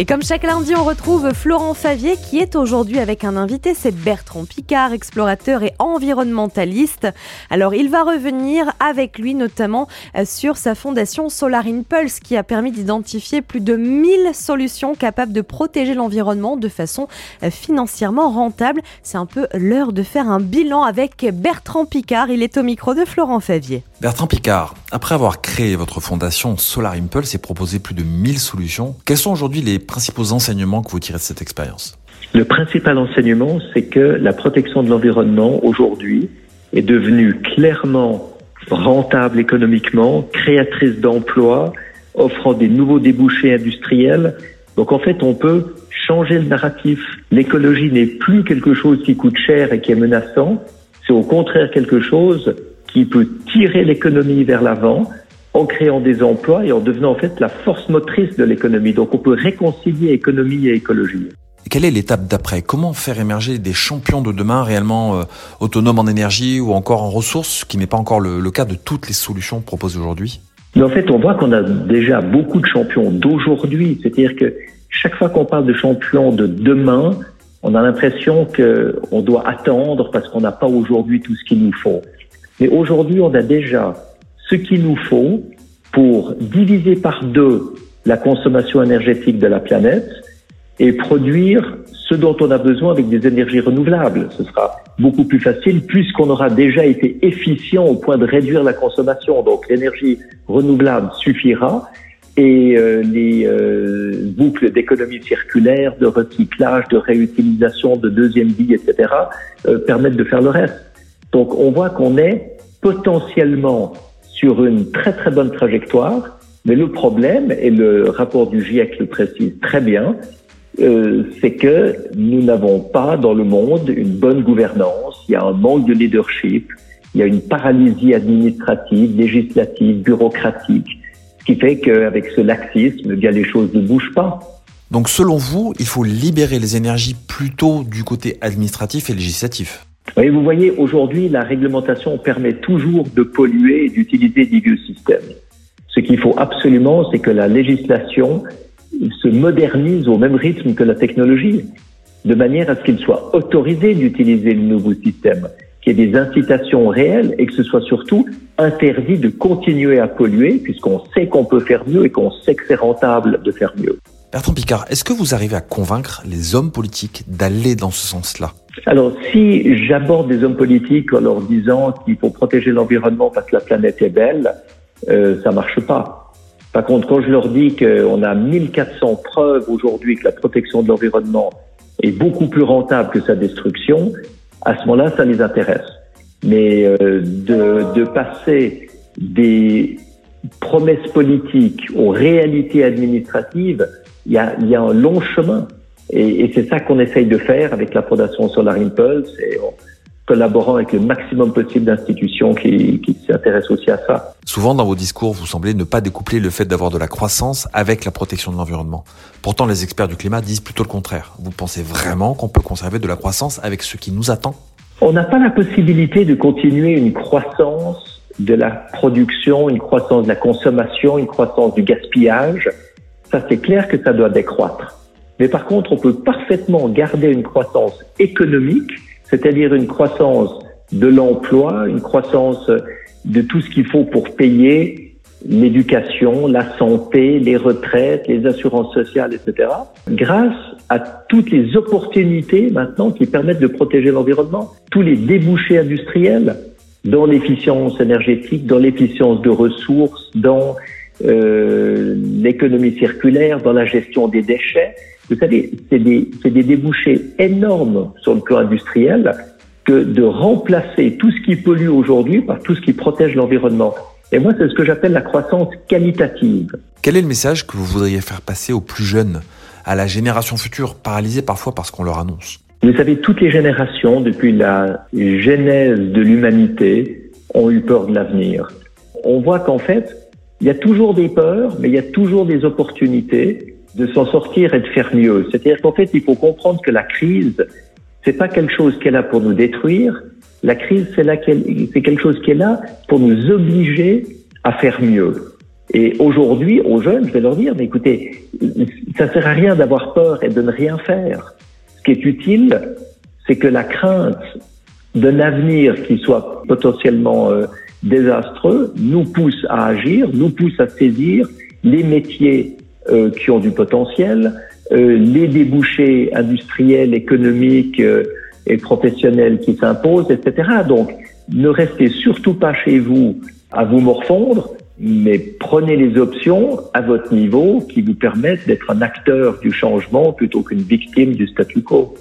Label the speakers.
Speaker 1: Et comme chaque lundi, on retrouve Florent Favier qui est aujourd'hui avec un invité, c'est Bertrand Picard, explorateur et environnementaliste. Alors il va revenir avec lui notamment euh, sur sa fondation Solar Impulse qui a permis d'identifier plus de 1000 solutions capables de protéger l'environnement de façon euh, financièrement rentable. C'est un peu l'heure de faire un bilan avec Bertrand Picard. Il est au micro de Florent Favier.
Speaker 2: Bertrand Picard, après avoir créé votre fondation Solar Impulse et proposé plus de 1000 solutions, quels sont aujourd'hui les principaux enseignements que vous tirez de cette expérience
Speaker 3: Le principal enseignement, c'est que la protection de l'environnement aujourd'hui est devenue clairement rentable économiquement, créatrice d'emplois, offrant des nouveaux débouchés industriels. Donc en fait, on peut changer le narratif. L'écologie n'est plus quelque chose qui coûte cher et qui est menaçant, c'est au contraire quelque chose qui peut tirer l'économie vers l'avant en créant des emplois et en devenant en fait la force motrice de l'économie. Donc on peut réconcilier économie et écologie.
Speaker 2: Quelle est l'étape d'après? Comment faire émerger des champions de demain réellement euh, autonomes en énergie ou encore en ressources, ce qui n'est pas encore le, le, cas de toutes les solutions proposées aujourd'hui?
Speaker 3: Mais en fait, on voit qu'on a déjà beaucoup de champions d'aujourd'hui. C'est-à-dire que chaque fois qu'on parle de champions de demain, on a l'impression qu'on doit attendre parce qu'on n'a pas aujourd'hui tout ce qu'il nous faut. Mais aujourd'hui, on a déjà ce qu'il nous faut pour diviser par deux la consommation énergétique de la planète et produire ce dont on a besoin avec des énergies renouvelables. Ce sera beaucoup plus facile puisqu'on aura déjà été efficient au point de réduire la consommation. Donc l'énergie renouvelable suffira et euh, les euh, boucles d'économie circulaire, de recyclage, de réutilisation, de deuxième vie, etc., euh, permettent de faire le reste. Donc on voit qu'on est potentiellement sur une très très bonne trajectoire, mais le problème, et le rapport du GIEC le précise très bien, euh, c'est que nous n'avons pas dans le monde une bonne gouvernance, il y a un manque de leadership, il y a une paralysie administrative, législative, bureaucratique, ce qui fait qu'avec ce laxisme, bien les choses ne bougent pas.
Speaker 2: Donc selon vous, il faut libérer les énergies plutôt du côté administratif et législatif?
Speaker 3: Vous voyez, aujourd'hui, la réglementation permet toujours de polluer et d'utiliser des vieux systèmes. Ce qu'il faut absolument, c'est que la législation se modernise au même rythme que la technologie, de manière à ce qu'il soit autorisé d'utiliser le nouveau système, qu'il y ait des incitations réelles et que ce soit surtout interdit de continuer à polluer, puisqu'on sait qu'on peut faire mieux et qu'on sait que c'est rentable de faire mieux.
Speaker 2: Bertrand Picard, est-ce que vous arrivez à convaincre les hommes politiques d'aller dans ce sens-là?
Speaker 3: Alors, si j'aborde des hommes politiques en leur disant qu'il faut protéger l'environnement parce que la planète est belle, euh, ça marche pas. Par contre, quand je leur dis qu'on a 1400 preuves aujourd'hui que la protection de l'environnement est beaucoup plus rentable que sa destruction, à ce moment-là, ça les intéresse. Mais euh, de, de passer des promesses politiques aux réalités administratives, il y a, y a un long chemin. Et, et c'est ça qu'on essaye de faire avec la Fondation Solar Impulse et en collaborant avec le maximum possible d'institutions qui, qui s'intéressent aussi à ça.
Speaker 2: Souvent dans vos discours, vous semblez ne pas découpler le fait d'avoir de la croissance avec la protection de l'environnement. Pourtant, les experts du climat disent plutôt le contraire. Vous pensez vraiment qu'on peut conserver de la croissance avec ce qui nous attend?
Speaker 3: On n'a pas la possibilité de continuer une croissance de la production, une croissance de la consommation, une croissance du gaspillage. Ça, c'est clair que ça doit décroître. Mais par contre, on peut parfaitement garder une croissance économique, c'est-à-dire une croissance de l'emploi, une croissance de tout ce qu'il faut pour payer l'éducation, la santé, les retraites, les assurances sociales, etc., grâce à toutes les opportunités maintenant qui permettent de protéger l'environnement, tous les débouchés industriels dans l'efficience énergétique, dans l'efficience de ressources, dans euh, l'économie circulaire, dans la gestion des déchets. Vous savez, c'est des, des débouchés énormes sur le plan industriel que de remplacer tout ce qui pollue aujourd'hui par tout ce qui protège l'environnement. Et moi, c'est ce que j'appelle la croissance qualitative.
Speaker 2: Quel est le message que vous voudriez faire passer aux plus jeunes, à la génération future, paralysée parfois parce qu'on leur annonce?
Speaker 3: Vous savez, toutes les générations, depuis la genèse de l'humanité, ont eu peur de l'avenir. On voit qu'en fait, il y a toujours des peurs, mais il y a toujours des opportunités de s'en sortir et de faire mieux. C'est-à-dire qu'en fait, il faut comprendre que la crise, c'est pas quelque chose qui est là pour nous détruire. La crise, c'est c'est quelque chose qui est là pour nous obliger à faire mieux. Et aujourd'hui, aux jeunes, je vais leur dire, mais écoutez, ça sert à rien d'avoir peur et de ne rien faire. Ce qui est utile, c'est que la crainte d'un avenir qui soit potentiellement euh, désastreux nous pousse à agir, nous pousse à saisir les métiers euh, qui ont du potentiel, euh, les débouchés industriels, économiques et professionnels qui s'imposent, etc. Donc, ne restez surtout pas chez vous à vous morfondre, mais prenez les options à votre niveau qui vous permettent d'être un acteur du changement plutôt qu'une victime du statu quo.